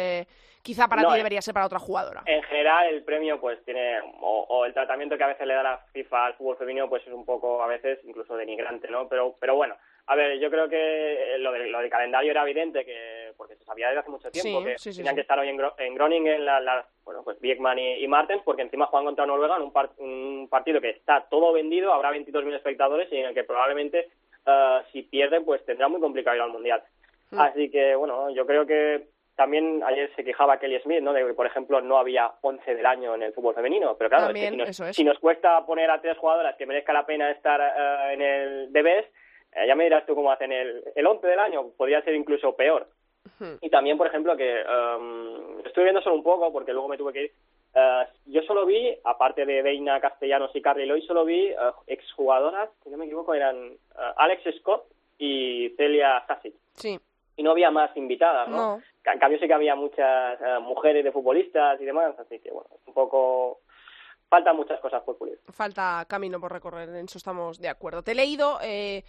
S1: quizá para ti eh, debería ser para otra jugadora.
S7: En general, el premio, pues tiene, o, el tratamiento que a veces le da la FIFA al fútbol femenino, pues es un poco, a veces, incluso denigrante, ¿no? Pero, pero bueno, a ver, yo creo que lo, de, lo del calendario era evidente, que porque se sabía desde hace mucho tiempo que tenían que estar hoy en, en Groningen, la, bueno, pues Biekman y, Martens, porque encima juegan contra Noruega en un, un partido que está todo vendido, habrá 22.000 espectadores y en el que probablemente uh, si pierden, pues tendrá muy complicado ir al Mundial. Hmm. Así que, bueno, yo creo que también ayer se quejaba Kelly Smith, ¿no? De que, por ejemplo, no había 11 del año en el fútbol femenino. Pero claro, si, nos, cuesta poner a tres jugadoras que merezca la pena estar eh, en el DBS, eh, ya me dirás tú cómo hacen el, el 11 del año. Podría ser incluso peor. Y también, por ejemplo, que um, estuve viendo solo un poco, porque luego me tuve que ir. Uh, yo solo vi, aparte de Deina Castellanos y Carly Loy, solo vi uh, exjugadoras, si no me equivoco, eran Alex Scott y Celia Sassic.
S1: Sí
S7: y no había más invitadas, ¿no? En cambio sí que había muchas eh, mujeres de futbolistas y demás, así que bueno, un poco faltan muchas cosas por pulir.
S1: Falta camino por recorrer, en eso estamos de acuerdo. Te he leído eh,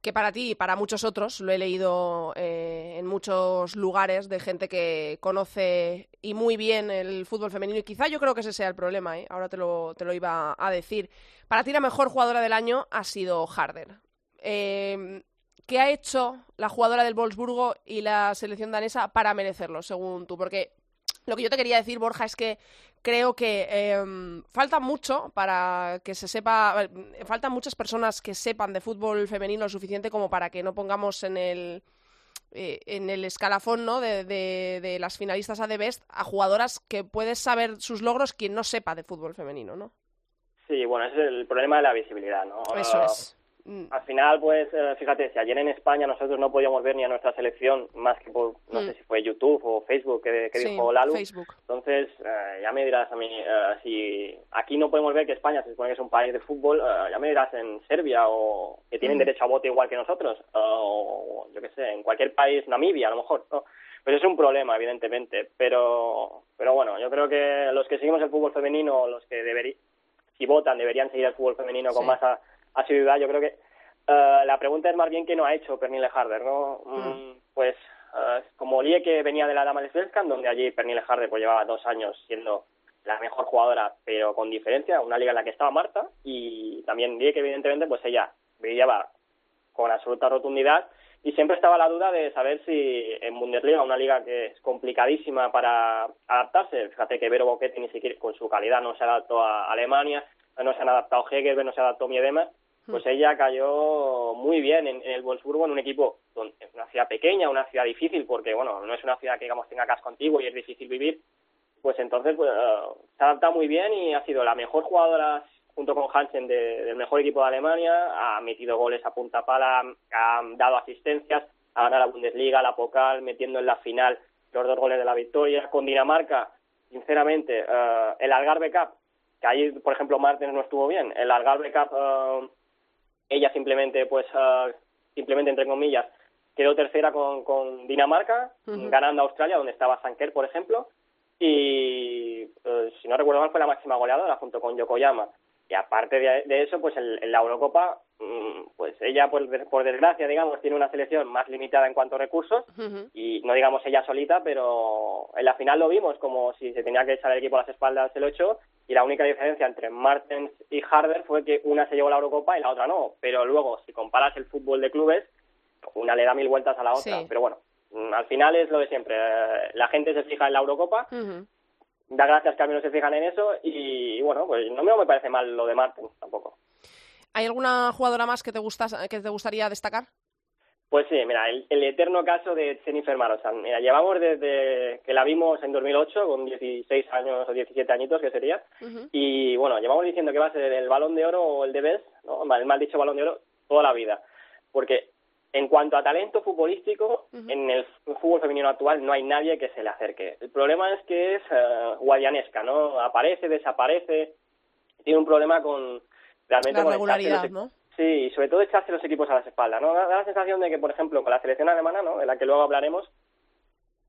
S1: que para ti y para muchos otros, lo he leído eh, en muchos lugares de gente que conoce y muy bien el fútbol femenino y quizá yo creo que ese sea el problema, ¿eh? ahora te lo, te lo iba a decir. Para ti la mejor jugadora del año ha sido Harder. ¿Qué ha hecho la jugadora del Wolfsburgo y la selección danesa para merecerlo, según tú? Porque lo que yo te quería decir, Borja, es que creo que em, falta mucho para que se sepa, eh, faltan muchas personas que sepan de fútbol femenino lo suficiente como para que no pongamos en el eh, en el escalafón ¿no? de, de, las finalistas a The Best a jugadoras que puedes saber sus logros quien no sepa de fútbol femenino, ¿no?
S7: Sí, bueno, ese es el problema de la visibilidad, ¿no?
S1: Eso es.
S7: Mm. Al final, pues, eh, fíjate, si ayer en España nosotros no podíamos ver ni a nuestra selección, más que por, no sé mm. si fue YouTube o Facebook que, dijo Lalu.
S1: Facebook.
S7: Entonces, eh, ya me dirás a mí, eh, si aquí no podemos ver que España se supone que es un país de fútbol, ya me dirás en Serbia o que tienen mm. derecho a voto igual que nosotros, o yo qué sé, en cualquier país, Namibia a lo mejor, ¿no? Pues es un problema, evidentemente, pero, pero bueno, yo creo que los que seguimos el fútbol femenino, los que deberían, si votan, deberían seguir el fútbol femenino con más asiduidad. Yo creo que uh, la pregunta es más bien qué no ha hecho Pernille Harder, ¿no? Mm. Pues uh, como que venía de la Dama de Svenskan, donde allí Pernille Harder pues llevaba dos años siendo la mejor jugadora, pero con diferencia, una liga en la que estaba Marta, y también que evidentemente, pues ella brillaba con absoluta rotundidad, y siempre estaba la duda de saber si en Bundesliga, una liga que es complicadísima para adaptarse, fíjate que Vero Boquete ni siquiera con su calidad no se adaptó a Alemania, no se han adaptado Heger, no se adaptó Miedema, pues ella cayó muy bien en, el Wolfsburgo, en un equipo, en una ciudad pequeña, una ciudad difícil, porque bueno, no es una ciudad que digamos tenga casco antiguo y es difícil vivir, pues entonces pues, se adapta muy bien y ha sido la mejor jugadora junto con Hansen del mejor equipo de Alemania, ha metido goles a punta pala, ha dado asistencias, ha ganado la Bundesliga, la Pokal, metiendo en la final los dos goles de la victoria. Con Dinamarca, sinceramente, eh, el Algarve Cup, que ahí, por ejemplo, Martens no estuvo bien, el Algarve Cup eh, ella simplemente, pues, uh, simplemente entre comillas, quedó tercera con, con Dinamarca, ganando a Australia, donde estaba Sanker, por ejemplo, y uh, si no recuerdo mal fue la máxima goleadora junto con Yokoyama. Y aparte de, eso, pues en, la Eurocopa, mm, pues ella, por, por, desgracia, digamos, tiene una selección más limitada en cuanto a recursos, y no digamos ella solita, pero en la final lo vimos como si se tenía que echar el equipo a las espaldas el 8, y la única diferencia entre Martens y Harder fue que una se llevó la Eurocopa y la otra no. Pero luego, si comparas el fútbol de clubes, una le da mil vueltas a la otra. Pero bueno, mm, al final es lo de siempre. La gente se fija en la Eurocopa, da gracias que al menos se fijan en eso y, bueno, pues no me, parece mal lo de Martens tampoco.
S1: ¿Hay alguna jugadora más que te, gusta, que te gustaría destacar?
S7: Pues sí, mira, el, eterno caso de Jennifer Marosan. Mira, llevamos desde que la vimos en 2008, con 16 años o 17 añitos que sería, y bueno, llevamos diciendo que va a ser el balón de oro o el de Best, ¿no? el mal dicho balón de oro, toda la vida. Porque en cuanto a talento futbolístico, en el fútbol femenino actual no hay nadie que se le acerque. El problema es que es uh, guayanesca, ¿no? Aparece, desaparece, tiene un problema con
S1: realmente la regularidad, ¿no?
S7: Sí, y sobre todo echarse los equipos a las espaldas, ¿no? Da, la sensación de que, por ejemplo, con la selección alemana, ¿no? De la que luego hablaremos,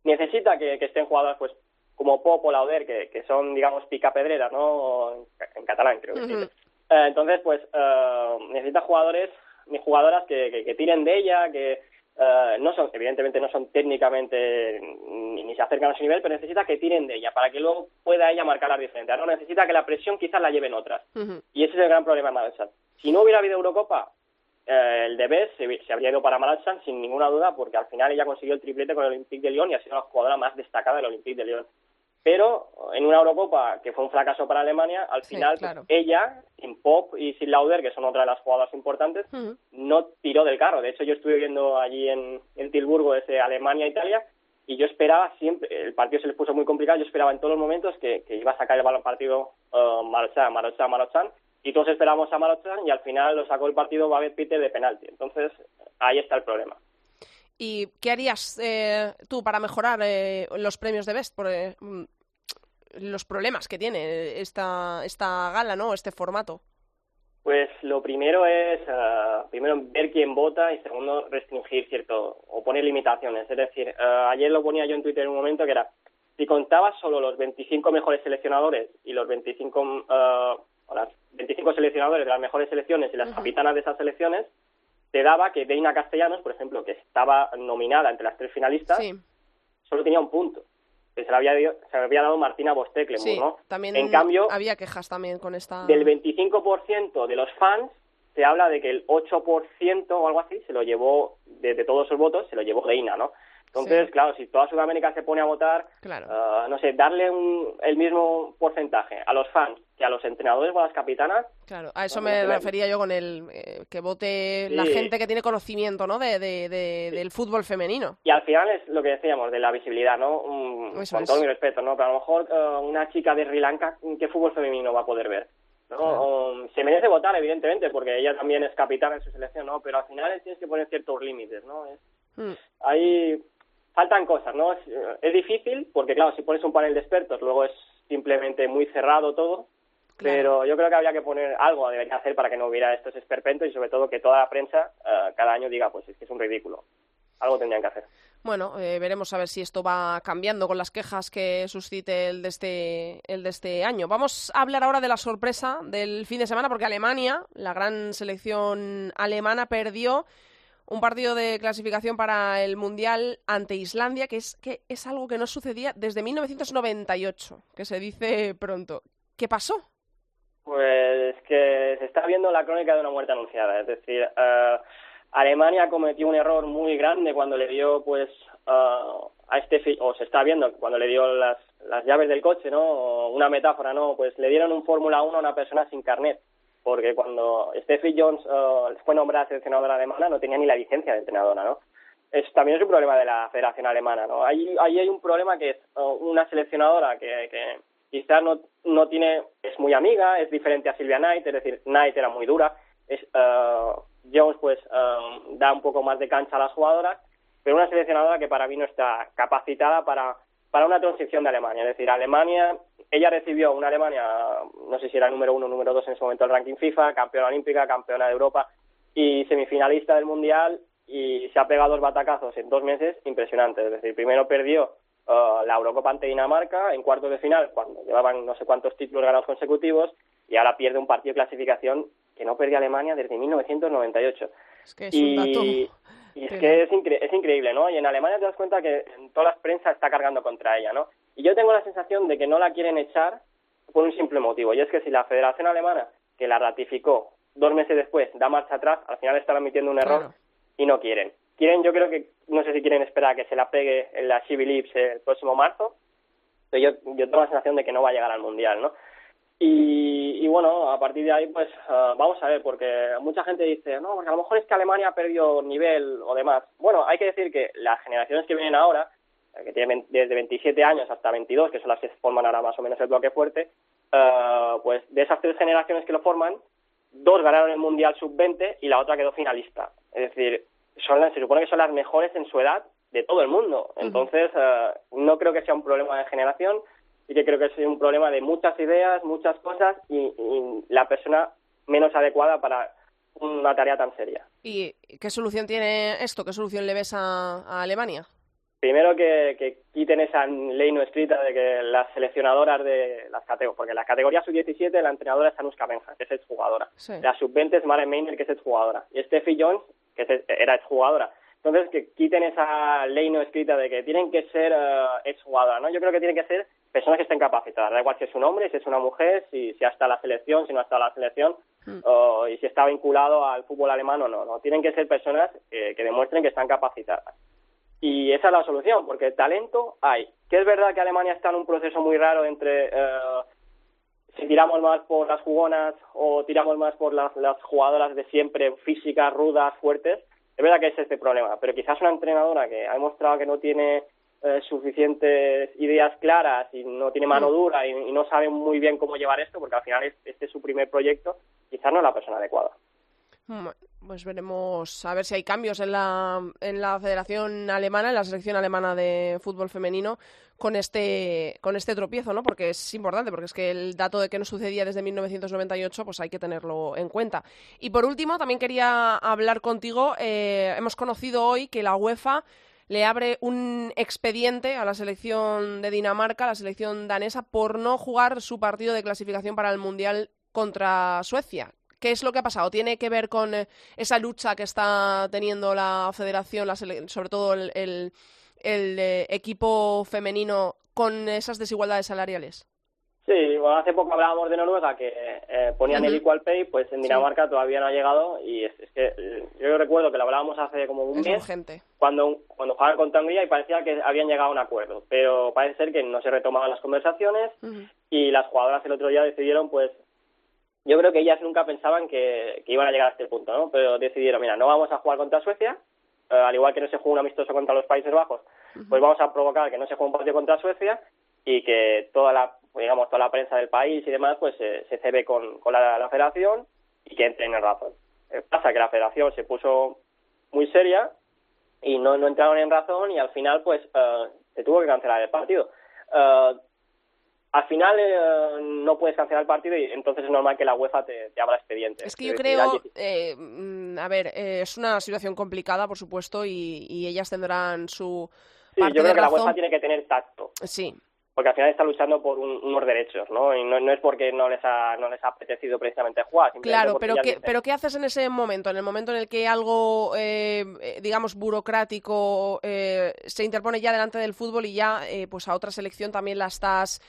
S7: necesita que, estén jugadoras, pues, como Pop o Lauder, que, que son, digamos, picapedreras, ¿no? En, catalán, creo que sí. Eh, entonces, pues, uh, necesita jugadores, ni jugadoras que, que, tiren de ella, que uh, no son, evidentemente no son técnicamente ni, se acercan a su nivel, pero necesita que tiren de ella para que luego pueda ella marcar las diferencias, ¿no? Necesita que la presión quizás la lleven otras. Y ese es el gran problema de Madrid. Si no hubiera habido Eurocopa, eh, el de se, se, habría ido para Malatsan sin ninguna duda, porque al final ella consiguió el triplete con el Olympique de Lyon y ha sido la jugadora más destacada del Olympique de Lyon. Pero en una Eurocopa que fue un fracaso para Alemania, al final ella, sin Pop y sin Lauder, que son otra de las jugadoras importantes, no tiró del carro. De hecho, yo estuve viendo allí en, en Tilburgo ese Alemania-Italia y yo esperaba siempre, el partido se les puso muy complicado, yo esperaba en todos los momentos que, iba a sacar el balón partido uh, Marochan, Marochan, y todos esperamos a Marochan y al final lo sacó el partido Babet Peter de penalti. Entonces, ahí está el problema.
S1: ¿Y qué harías eh, tú para mejorar eh, los premios de Best? Por, eh, mm, los problemas que tiene esta, esta gala, ¿no? Este formato.
S7: Pues lo primero es primero ver quién vota y segundo restringir cierto o poner limitaciones. Es decir, ayer lo ponía yo en Twitter en un momento que era si contabas solo los 25 mejores seleccionadores y los 25 las 25 seleccionadores de las mejores selecciones y las capitanas de esas selecciones, te daba que Deina Castellanos, por ejemplo, que estaba nominada entre las tres finalistas, solo tenía un punto. Que se le había, se había dado Martina Bosteklemur, ¿no?
S1: También
S7: en cambio,
S1: había quejas también con esta...
S7: Del 25% de los fans se habla de que el 8% o algo así se lo llevó, de, todos los votos, se lo llevó Deina, ¿no? Entonces, claro, si toda Sudamérica se pone a votar, ah, no sé, darle el mismo porcentaje a los fans que a los entrenadores o a las capitanas.
S1: Claro, a eso me refería yo con el eh, que vote la gente que tiene conocimiento, ¿no? De, del fútbol femenino.
S7: Y al final es lo que decíamos de la visibilidad, ¿no? con todo mi respeto, ¿no? Pero a lo mejor ah, una chica de Sri Lanka, ¿qué fútbol femenino va a poder ver? ¿no? se merece votar, evidentemente, porque ella también es capitana en su selección, ¿no? Pero al final tienes que poner ciertos límites, ¿no? Es, mm. Hay faltan cosas, ¿no? Es, difícil porque, claro, si pones un panel de expertos, luego es simplemente muy cerrado todo, pero yo creo que habría que poner algo, debería hacer para que no hubiera estos esperpentos y sobre todo que toda la prensa eh, cada año diga, pues es que es un ridículo. Algo tendrían que hacer.
S1: Bueno, eh, veremos a ver si esto va cambiando con las quejas que suscite el de, este, el de este año. Vamos a hablar ahora de la sorpresa del fin de semana, porque Alemania, la gran selección alemana, perdió un partido de clasificación para el Mundial ante Islandia, que es, que es algo que no sucedía desde 1998, que se dice pronto. ¿Qué pasó?
S7: Pues que se está viendo la crónica de una muerte anunciada. Es decir, uh, Alemania cometió un error muy grande cuando le dio, pues, uh, a este, o se está viendo cuando le dio las, las llaves del coche, ¿no? una metáfora, ¿no? Pues le dieron un Fórmula 1 a una persona sin carnet porque cuando Steffi Jones uh, fue nombrada seleccionadora alemana no tenía ni la licencia de entrenadora, ¿no? Es, también es un problema de la Federación Alemana, ¿no? Ahí, ahí hay un problema que es uh, una seleccionadora que, quizás no, no tiene, es muy amiga, es diferente a Silvia Knight, es decir, Knight era muy dura, es, uh, Jones pues da un poco más de cancha a las jugadoras, pero una seleccionadora que para mí no está capacitada para, para una transición de Alemania, es decir, Alemania ella recibió una Alemania, no sé si era número uno o número dos en ese momento del ranking FIFA, campeona olímpica, campeona de Europa y semifinalista del Mundial y se ha pegado dos batacazos en dos meses impresionantes. Es decir, primero perdió uh, la Eurocopa ante Dinamarca en cuartos de final, cuando llevaban no sé cuántos títulos ganados consecutivos, y ahora pierde un partido de clasificación que no perdía Alemania desde 1998.
S1: Es que es un dato...
S7: Y es que es, es increíble, ¿no? Y en Alemania te das cuenta que toda la prensa está cargando contra ella, ¿no? Y yo tengo la sensación de que no la quieren echar por un simple motivo, y es que si la Federación Alemana, que la ratificó dos meses después, da marcha atrás, al final están admitiendo un error y no quieren. Quieren, yo creo que, no sé si quieren esperar a que se la pegue en la Lips el próximo marzo, pero yo, yo tengo la sensación de que no va a llegar al Mundial, ¿no? Y, y, bueno, a partir de ahí, pues ah, vamos a ver, porque mucha gente dice, no, porque a lo mejor es que Alemania ha perdido nivel o demás. Bueno, hay que decir que las generaciones que vienen ahora, que tienen desde 27 años hasta 22, que son las que forman ahora más o menos el bloque fuerte, uh, pues de esas tres generaciones que lo forman, dos ganaron el Mundial Sub-20 y la otra quedó finalista. Es decir, son se supone que son las mejores en su edad de todo el mundo. Entonces, uh, no creo que sea un problema de generación, y que creo que es un problema de muchas ideas, muchas cosas y, la persona menos adecuada para una tarea tan seria.
S1: ¿Y qué solución tiene esto? ¿Qué solución le ves a, Alemania?
S7: Primero que, quiten esa ley no escrita de que las seleccionadoras de las categorías, porque en la categoría sub-17 la entrenadora es Anuska Benja, que es exjugadora. La sub-20 es Maren Meiner, que es exjugadora. Y Steffi Jones, que era exjugadora. Entonces, que quiten esa ley no escrita de que tienen que ser uh, exjugadora, ¿no? Yo creo que tienen que ser personas que estén capacitadas, da igual si es un hombre, si es una mujer, si, si ha estado la selección, si no ha estado la selección, hmm. o, y si está vinculado al fútbol alemán o no, no, tienen que ser personas que demuestren que están capacitadas. Y esa es la solución, porque talento hay. Que es verdad que Alemania está en un proceso muy raro entre eh, si tiramos más por las jugonas o tiramos más por las, las jugadoras de siempre, físicas, rudas, fuertes. Es verdad que es este problema, pero quizás una entrenadora que ha demostrado que no tiene eh, suficientes ideas claras y no tiene mano mm. dura y, no sabe muy bien cómo llevar esto, porque al final este es su primer proyecto, quizás no es la persona adecuada.
S1: Pues veremos a ver si hay cambios en la, en la Federación Alemana, en la selección alemana de fútbol femenino, con este, con este tropiezo, ¿no? Porque es importante, porque es que el dato de que no sucedía desde 1998, pues hay que tenerlo en cuenta. Y por último, también quería hablar contigo. Eh, hemos conocido hoy que la UEFA le abre un expediente a la selección de Dinamarca, a la selección danesa, por no jugar su partido de clasificación para el Mundial contra Suecia. ¿Qué es lo que ha pasado? ¿Tiene que ver con eh, esa lucha que está teniendo la federación, sobre todo el, eh, equipo femenino, con esas desigualdades salariales?
S7: Sí, hace poco hablábamos de Noruega que eh, ponían el Equal Pay, pues en Dinamarca todavía no ha llegado y es, que eh, yo recuerdo que lo hablábamos hace como un mes cuando cuando jugaban contra Hungría y parecía que habían llegado a un acuerdo, pero parece ser que no se retomaban las conversaciones y las jugadoras el otro día decidieron pues yo creo que ellas nunca pensaban que, iban a llegar a este punto, ¿no? Pero decidieron, mira, no vamos a jugar contra Suecia, eh, al igual que no se juega un amistoso contra los Países Bajos, pues vamos a provocar que no se juegue un partido contra Suecia y que toda la digamos toda la prensa del país y demás pues se, se cebe con, con la, federación y que entren en razón eh, pasa que la federación se puso muy seria y no, no entraron en razón y al final pues eh, se tuvo que cancelar el partido. Eh, al final no puedes cancelar el partido y entonces es normal que la UEFA te, abra expediente.
S1: Es que yo creo, mm, a ver, es una situación complicada, por supuesto, y, y ellas tendrán su...
S7: Sí, yo creo que la UEFA tiene que tener tacto.
S1: Sí,
S7: porque al final está luchando por unos derechos, ¿no? Y no, es porque no les ha, no les ha apetecido precisamente jugar.
S1: Claro, pero ¿qué, pero ¿qué haces en ese momento? En el momento en el que algo, eh, eh, digamos, burocrático eh, se interpone ya delante del fútbol y ya, pues a otra selección también la estás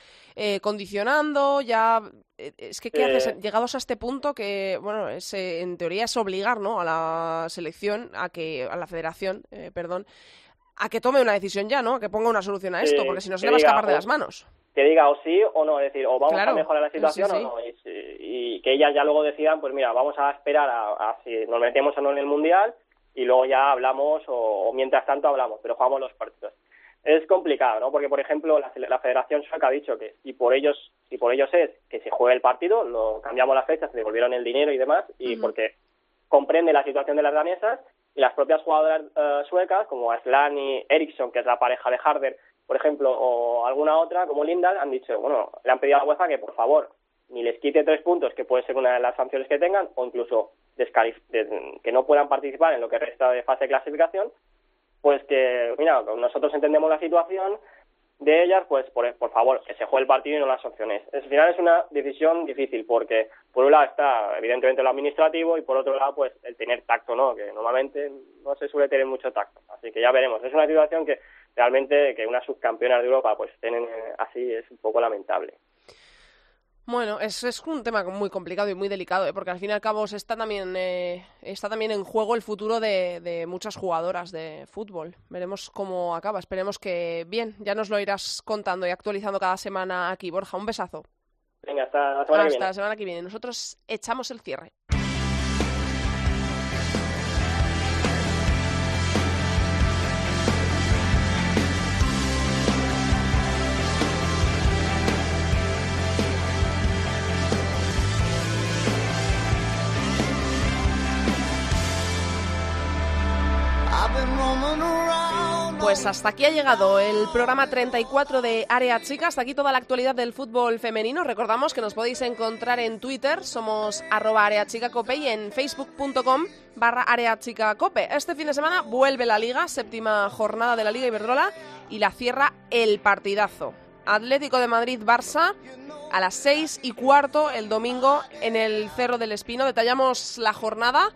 S1: condicionando, ya... Es que, ¿qué haces? Llegados a este punto que, bueno, es, en teoría es obligar, ¿no? A la selección, a que, a la federación, perdón, a que tome una decisión ya, ¿no? A que ponga una solución a esto, porque si no se le va a escapar de las manos.
S7: Que diga o sí o no, es decir, o vamos a mejorar la situación o no. Y, que ellas ya luego decidan, pues mira, vamos a esperar a, si nos metemos o no en el Mundial y luego ya hablamos o, mientras tanto hablamos, pero jugamos los partidos. Es complicado, ¿no? Porque, por ejemplo, la, Federación Sueca ha dicho que si por ellos si por ellos es que se juegue el partido, lo cambiamos la fecha, se devolvieron el dinero y demás, y porque comprende la situación de las danesas y las propias jugadoras eh, suecas, como Aslan y Eriksson, que es la pareja de Harder, por ejemplo, o alguna otra, como Lindahl, han dicho, bueno, le han pedido a la UEFA que por favor ni les quite tres puntos, que puede ser una de las sanciones que tengan, o incluso que no puedan participar en lo que resta de fase de clasificación, pues que, mira, nosotros entendemos la situación, de ellas, pues por, por, favor, que se juegue el partido y no las opciones. Al final es una decisión difícil porque por un lado está evidentemente lo administrativo y por otro lado pues el tener tacto, ¿no? Que normalmente no se suele tener mucho tacto. Así que ya veremos. Es una situación que realmente que una subcampeona de Europa pues tienen así es un poco lamentable.
S1: Bueno, es, es un tema muy complicado y muy delicado, ¿eh? porque al fin y al cabo está también, eh, está también en juego el futuro de, de, muchas jugadoras de fútbol. Veremos cómo acaba. Esperemos que bien, ya nos lo irás contando y actualizando cada semana aquí. Borja, un besazo.
S7: Venga, hasta la semana que viene.
S1: la semana que viene. Nosotros echamos el cierre. Pues hasta aquí ha llegado el programa 34 de Área Chica. Hasta aquí toda la actualidad del fútbol femenino. Recordamos que nos podéis encontrar en Twitter, somos arroba areachicacope y en facebook.com barra areachicacope. Este fin de semana vuelve la liga, séptima jornada de la Liga Iberdrola y la cierra el partidazo. Atlético de Madrid-Barça a las seis y cuarto el domingo en el Cerro del Espino. Detallamos la jornada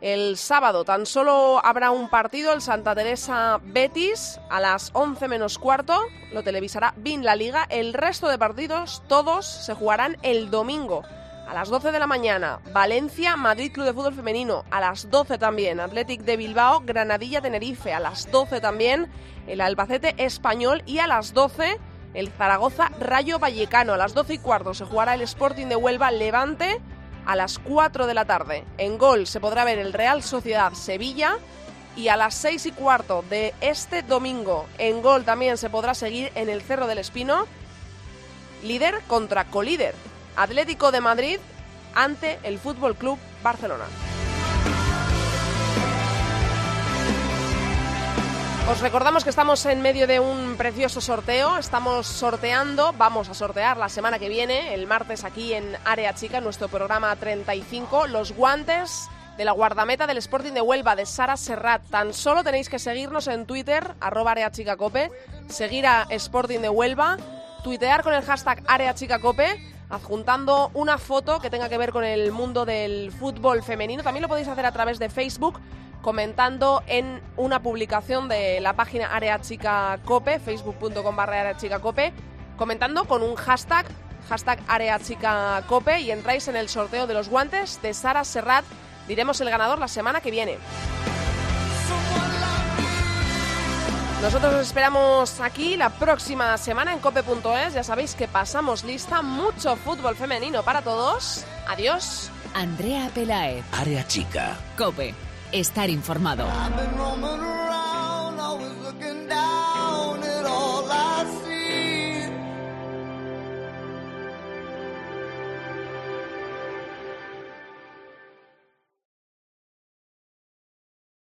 S1: el sábado tan solo habrá un partido, el Santa Teresa Betis, a las 11 menos cuarto, lo televisará BIN La Liga. El resto de partidos, todos, se jugarán el domingo. A las 12 de la mañana, Valencia, Madrid Club de Fútbol Femenino. A las 12 también, Athletic de Bilbao, Granadilla, Tenerife. A las 12 también, el Albacete Español. Y a las 12, el Zaragoza Rayo Vallecano. A las 12 y cuarto se jugará el Sporting de Huelva Levante a las 4 de la tarde. En gol se podrá ver el Real Sociedad Sevilla y a las 6 y cuarto de este domingo en gol también se podrá seguir en el Cerro del Espino. Líder contra colíder. Atlético de Madrid ante el Fútbol Club Barcelona. Os recordamos que estamos en medio de un precioso sorteo. Estamos sorteando, vamos a sortear la semana que viene, el martes aquí en Área Chica, nuestro programa 35, los guantes de la guardameta del Sporting de Huelva, de Sara Serrat. Tan solo tenéis que seguirnos en Twitter, arroba areachicacope, seguir a Sporting de Huelva, tuitear con el hashtag areachicacope, adjuntando una foto que tenga que ver con el mundo del fútbol femenino. También lo podéis hacer a través de Facebook comentando en una publicación de la página Área Chica Cope, facebook.com barra Área Chica Cope, comentando con un hashtag, hashtag Area Chica Cope y entráis en el sorteo de los guantes de Sara Serrat. Diremos el ganador la semana que viene. Nosotros os esperamos aquí la próxima semana en cope.es. Ya sabéis que pasamos lista, mucho fútbol femenino para todos. Adiós.
S8: Andrea Pelaez.
S3: Área chica.
S8: Cope estar informado.